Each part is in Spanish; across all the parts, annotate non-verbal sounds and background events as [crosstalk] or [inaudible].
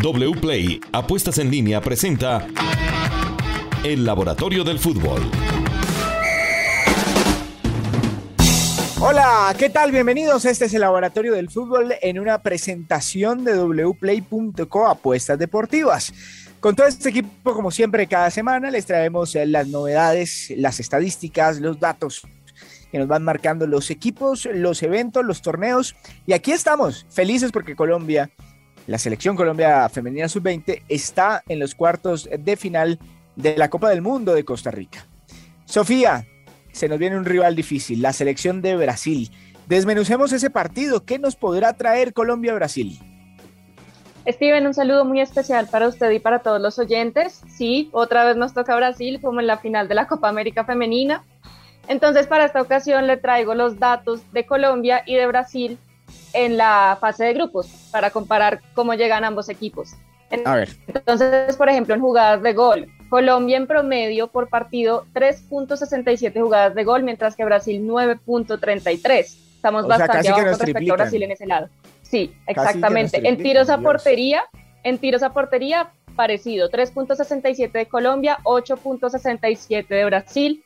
WPLAY Apuestas en línea presenta El Laboratorio del Fútbol. Hola, ¿qué tal? Bienvenidos. Este es el Laboratorio del Fútbol en una presentación de wplay.co Apuestas Deportivas. Con todo este equipo, como siempre, cada semana les traemos las novedades, las estadísticas, los datos que nos van marcando los equipos, los eventos, los torneos. Y aquí estamos, felices porque Colombia la selección Colombia Femenina Sub-20 está en los cuartos de final de la Copa del Mundo de Costa Rica. Sofía, se nos viene un rival difícil, la selección de Brasil. Desmenucemos ese partido. ¿Qué nos podrá traer Colombia-Brasil? Steven, un saludo muy especial para usted y para todos los oyentes. Sí, otra vez nos toca Brasil como en la final de la Copa América Femenina. Entonces, para esta ocasión le traigo los datos de Colombia y de Brasil en la fase de grupos para comparar cómo llegan ambos equipos. A ver. Entonces, por ejemplo, en jugadas de gol, Colombia en promedio por partido 3.67 jugadas de gol, mientras que Brasil 9.33. Estamos bastante abajo respecto a Brasil en ese lado. Sí, exactamente. En tiros a portería, en tiros a portería parecido, 3.67 de Colombia, 8.67 de Brasil,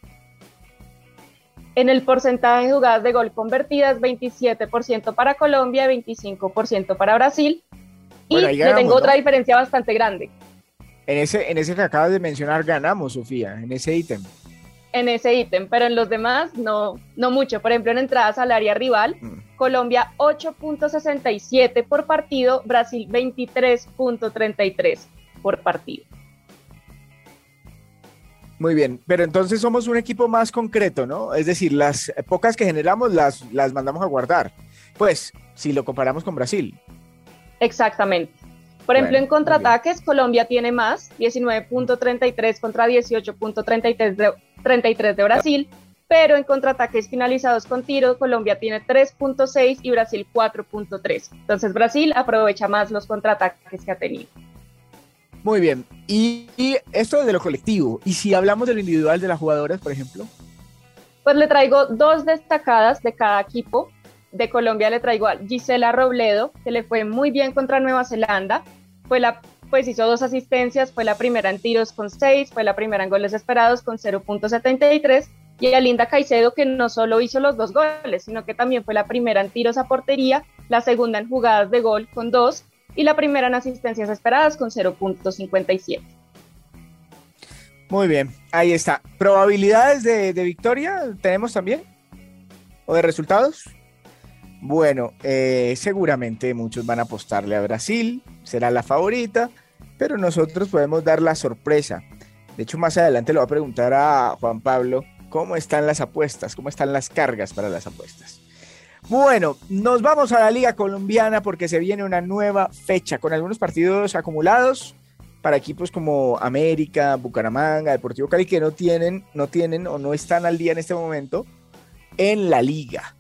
en el porcentaje de jugadas de gol convertidas, 27% para Colombia, 25% para Brasil. Y le tengo otra diferencia bastante grande. En ese, en ese que acabas de mencionar ganamos, Sofía, en ese ítem. En ese ítem, pero en los demás no, no mucho. Por ejemplo, en entradas al área rival, mm. Colombia 8.67 por partido, Brasil 23.33 por partido. Muy bien, pero entonces somos un equipo más concreto, ¿no? Es decir, las pocas que generamos las, las mandamos a guardar. Pues, si lo comparamos con Brasil. Exactamente. Por ejemplo, en contraataques, Colombia tiene más, 19.33 contra 18.33 de, de Brasil, pero en contraataques finalizados con tiro, Colombia tiene 3.6 y Brasil 4.3. Entonces, Brasil aprovecha más los contraataques que ha tenido. Muy bien. Y, esto de lo colectivo. ¿Y si hablamos de lo individual de las jugadoras, por ejemplo? Pues le traigo dos destacadas de cada equipo. De Colombia le traigo a Gisela Robledo, que le fue muy bien contra Nueva Zelanda. Fue la, pues hizo dos asistencias, fue la primera en tiros con 6, fue la primera en goles esperados con 0.73. Y a Linda Caicedo, que no solo hizo los dos goles, sino que también fue la primera en tiros a portería, la segunda en jugadas de gol con 2 y la primera en asistencias esperadas con 0.57. Muy bien, ahí está. ¿Probabilidades de, victoria tenemos también? ¿O de resultados? Bueno, eh, seguramente muchos van a apostarle a Brasil, será la favorita, pero nosotros podemos dar la sorpresa. De hecho, más adelante le voy a preguntar a Juan Pablo cómo están las apuestas, cómo están las cargas para las apuestas. Bueno, nos vamos a la Liga Colombiana porque se viene una nueva fecha con algunos partidos acumulados para equipos como América, Bucaramanga, Deportivo Cali que no tienen, no tienen o no están al día en este momento en la liga.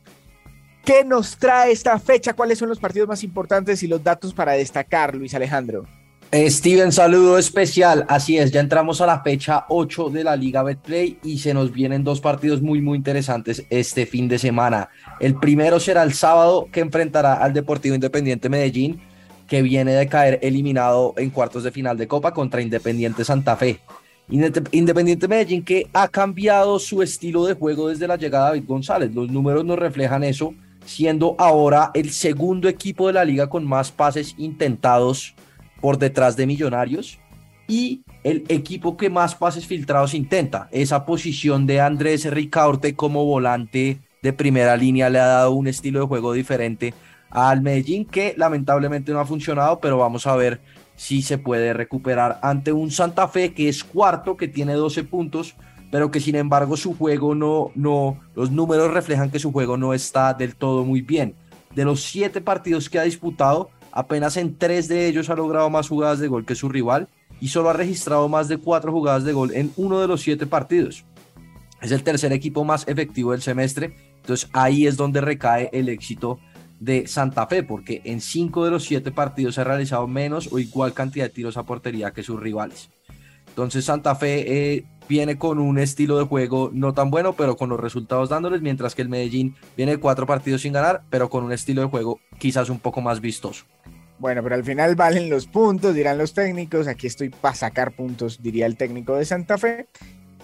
¿Qué nos trae esta fecha? ¿Cuáles son los partidos más importantes y los datos para destacar, Luis Alejandro? Steven, saludo especial. Así es, ya entramos a la fecha 8 de la Liga Betplay y se nos vienen dos partidos muy, muy interesantes este fin de semana. El primero será el sábado que enfrentará al Deportivo Independiente Medellín, que viene de caer eliminado en cuartos de final de Copa contra Independiente Santa Fe. Independiente Medellín que ha cambiado su estilo de juego desde la llegada de David González. Los números nos reflejan eso, siendo ahora el segundo equipo de la liga con más pases intentados por detrás de Millonarios y el equipo que más pases filtrados intenta. Esa posición de Andrés Ricaurte como volante de primera línea le ha dado un estilo de juego diferente al Medellín que lamentablemente no ha funcionado, pero vamos a ver si se puede recuperar ante un Santa Fe que es cuarto, que tiene 12 puntos, pero que sin embargo su juego no, no, los números reflejan que su juego no está del todo muy bien. De los siete partidos que ha disputado, Apenas en tres de ellos ha logrado más jugadas de gol que su rival y solo ha registrado más de cuatro jugadas de gol en uno de los siete partidos. Es el tercer equipo más efectivo del semestre, entonces ahí es donde recae el éxito de Santa Fe, porque en cinco de los siete partidos ha realizado menos o igual cantidad de tiros a portería que sus rivales. Entonces Santa Fe eh, viene con un estilo de juego no tan bueno, pero con los resultados dándoles, mientras que el Medellín viene cuatro partidos sin ganar, pero con un estilo de juego quizás un poco más vistoso. Bueno, pero al final valen los puntos, dirán los técnicos. Aquí estoy para sacar puntos, diría el técnico de Santa Fe.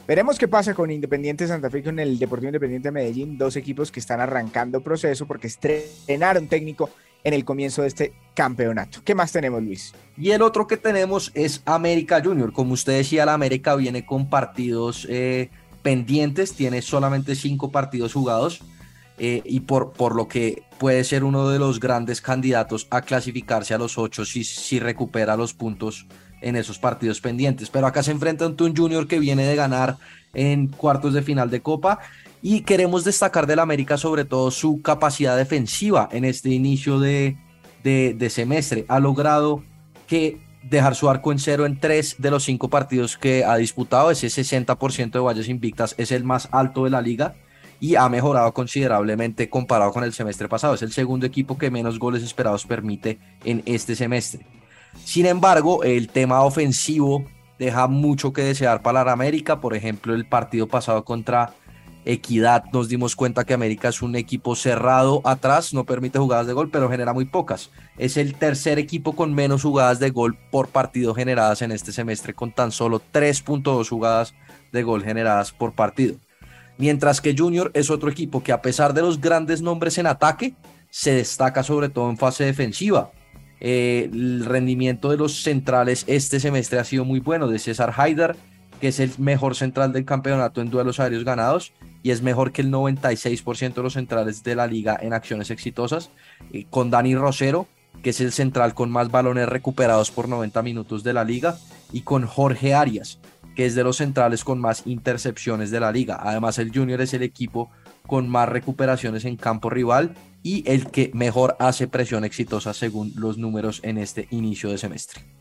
Veremos qué pasa con Independiente Santa Fe y con el Deportivo Independiente de Medellín, dos equipos que están arrancando proceso porque estrenaron técnico en el comienzo de este campeonato. ¿Qué más tenemos, Luis? Y el otro que tenemos es América Junior. Como usted decía, la América viene con partidos eh, pendientes, tiene solamente cinco partidos jugados eh, y por, por lo que puede ser uno de los grandes candidatos a clasificarse a los ocho si, si recupera los puntos en esos partidos pendientes. Pero acá se enfrenta ante un Junior que viene de ganar en cuartos de final de Copa y queremos destacar del América sobre todo su capacidad defensiva en este inicio de, de, semestre. Ha logrado que dejar su arco en cero en tres de los cinco partidos que ha disputado. Ese 60% de valles invictas es el más alto de la liga y ha mejorado considerablemente comparado con el semestre pasado. Es el segundo equipo que menos goles esperados permite en este semestre. Sin embargo, el tema ofensivo deja mucho que desear para la América. Por ejemplo, el partido pasado contra Equidad nos dimos cuenta que América es un equipo cerrado atrás, no permite jugadas de gol, pero genera muy pocas. Es el tercer equipo con menos jugadas de gol por partido generadas en este semestre, con tan solo 3.2 jugadas de gol generadas por partido. Mientras que Junior es otro equipo que a pesar de los grandes nombres en ataque, se destaca sobre todo en fase defensiva. Eh, el rendimiento de los centrales este semestre ha sido muy bueno, de César Haidar, que es el mejor central del campeonato en duelos aéreos ganados y es mejor que el 96% de los centrales de la liga en acciones exitosas, eh, con Dani Rosero, que es el central con más balones recuperados por 90 minutos de la liga, y con Jorge Arias, que es de los centrales con más intercepciones de la liga. Además, el Junior es el equipo con más recuperaciones en campo rival y el que mejor hace presión exitosa según los números en este inicio de semestre.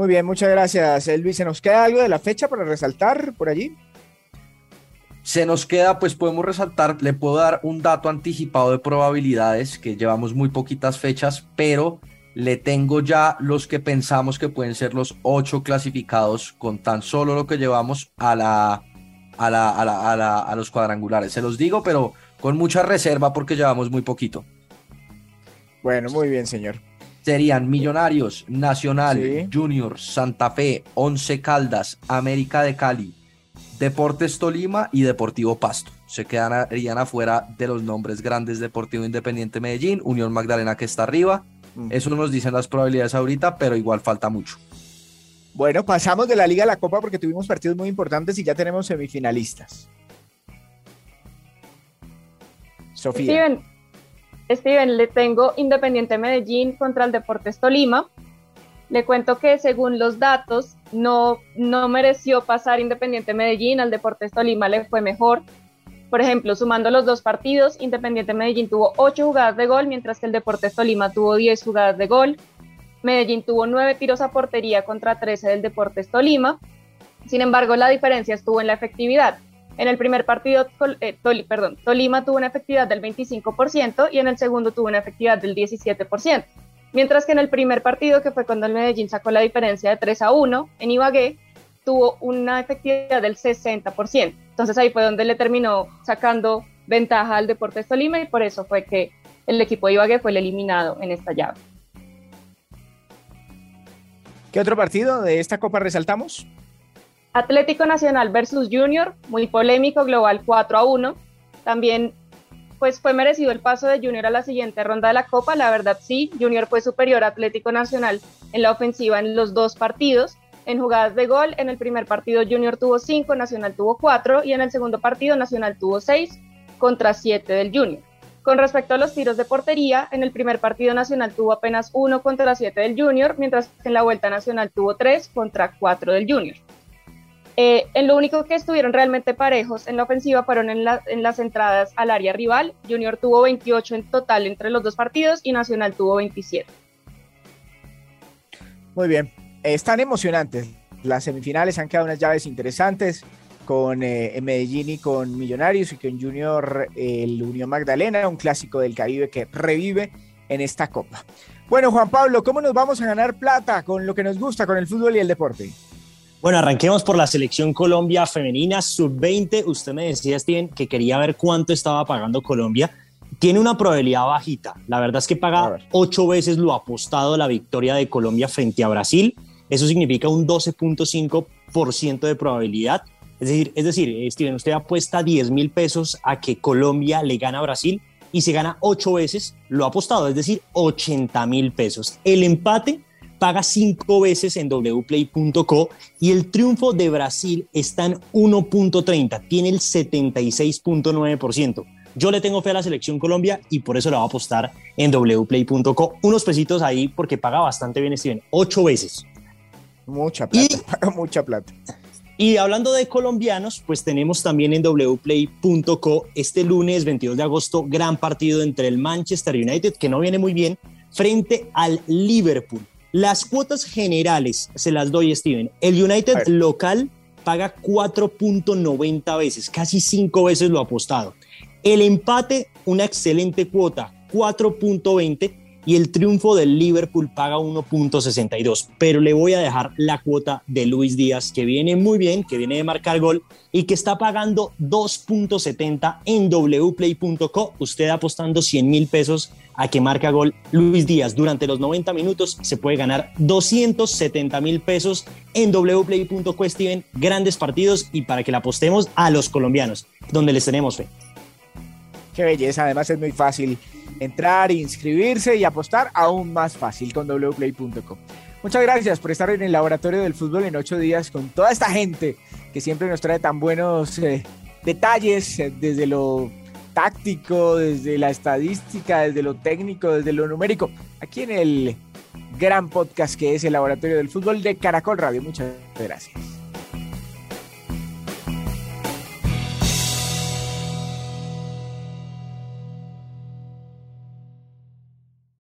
Muy bien, muchas gracias, Elvis. ¿Se nos queda algo de la fecha para resaltar por allí? Se nos queda, pues podemos resaltar, le puedo dar un dato anticipado de probabilidades, que llevamos muy poquitas fechas, pero le tengo ya los que pensamos que pueden ser los ocho clasificados con tan solo lo que llevamos a la a, la, a, la, a, los cuadrangulares. Se los digo, pero con mucha reserva porque llevamos muy poquito. Bueno, muy bien, señor. Serían Millonarios, Nacional, Junior, Santa Fe, Once Caldas, América de Cali, Deportes Tolima y Deportivo Pasto. Se quedarían afuera de los nombres grandes Deportivo Independiente Medellín, Unión Magdalena que está arriba, eso nos dicen las probabilidades ahorita, pero igual falta mucho. Bueno, pasamos de la Liga a la Copa porque tuvimos partidos muy importantes y ya tenemos semifinalistas. Sofía. Steven, Steven, le tengo Independiente Medellín contra el Deportes Tolima. Le cuento que según los datos, no, no mereció pasar Independiente Medellín, al Deportes Tolima le fue mejor. Por ejemplo, sumando los dos partidos, Independiente Medellín tuvo 8 jugadas de gol, mientras que el Deportes Tolima tuvo 10 jugadas de gol. Medellín tuvo 9 tiros a portería contra 13 del Deportes Tolima. Sin embargo, la diferencia estuvo en la efectividad. En el primer partido, eh, Tolima tuvo una efectividad del 25% y en el segundo tuvo una efectividad del 17%. Mientras que en el primer partido, que fue cuando el Medellín sacó la diferencia de 3 a 1 en Ibagué, tuvo una efectividad del 60%. Entonces ahí fue donde le terminó sacando ventaja al Deportes Tolima y por eso fue que el equipo de Ibagué fue el eliminado en esta llave. ¿Qué otro partido de esta copa resaltamos? Atlético Nacional versus Junior, muy polémico, global 4 a 1. También pues fue merecido el paso de Junior a la siguiente ronda de la Copa, la verdad sí, Junior fue superior a Atlético Nacional en la ofensiva en los dos partidos, en jugadas de gol, en el primer partido Junior tuvo 5, Nacional tuvo 4 y en el segundo partido Nacional tuvo 6 contra 7 del Junior. Con respecto a los tiros de portería, en el primer partido Nacional tuvo apenas 1 contra 7 del Junior, mientras que en la vuelta Nacional tuvo 3 contra 4 del Junior. Eh, en lo único que estuvieron realmente parejos en la ofensiva fueron en, en, las entradas al área rival. Junior tuvo 28 en total entre los dos partidos y Nacional tuvo 27. Muy bien, están emocionantes. Las semifinales han quedado unas llaves interesantes con eh, Medellín y con Millonarios y con Junior el Unión Magdalena, un clásico del Caribe que revive en esta copa. Bueno, Juan Pablo, ¿cómo nos vamos a ganar plata con lo que nos gusta, con el fútbol y el deporte? Bueno, arranquemos por la selección Colombia femenina sub-20. Usted me decía, Steven, que quería ver cuánto estaba pagando Colombia tiene una probabilidad bajita. La verdad es que paga ocho veces lo apostado la victoria de Colombia frente a Brasil. Eso significa un 12.5% de probabilidad. Es decir, es decir, Steven, usted apuesta 10 mil pesos a que Colombia le gana a Brasil y se gana ocho veces lo apostado, es decir, 80 mil pesos. El empate paga cinco veces en wplay.co y el triunfo de Brasil está en 1.30, tiene el 76.9%. Yo le tengo fe a la selección Colombia y por eso la voy a apostar en wplay.co. Unos pesitos ahí porque paga bastante bien, Steven. Ocho veces. Mucha plata, [laughs] paga mucha plata. Y hablando de colombianos, pues tenemos también en wplay.co este lunes 22 de agosto gran partido entre el Manchester United, que no viene muy bien, frente al Liverpool. Las cuotas generales se las doy, Steven. El United local paga 4.90 veces, casi cinco veces lo apostado. El empate, una excelente cuota, 4.20 y el triunfo del Liverpool paga 1.62. Pero le voy a dejar la cuota de Luis Díaz, que viene muy bien, que viene de marcar gol y que está pagando 2.70 en wplay.co. Usted apostando 100 mil pesos a que marca gol Luis Díaz durante los 90 minutos, se puede ganar 270 mil pesos en wplay.co, Steven. Grandes partidos y para que la apostemos a los colombianos, donde les tenemos fe. Qué belleza, además es muy fácil entrar, inscribirse y apostar aún más fácil con wplay.com. Muchas gracias por estar en el laboratorio del fútbol en ocho días con toda esta gente que siempre nos trae tan buenos eh, detalles eh, desde lo táctico, desde la estadística, desde lo técnico, desde lo numérico, aquí en el gran podcast que es el laboratorio del fútbol de Caracol Radio. Muchas gracias.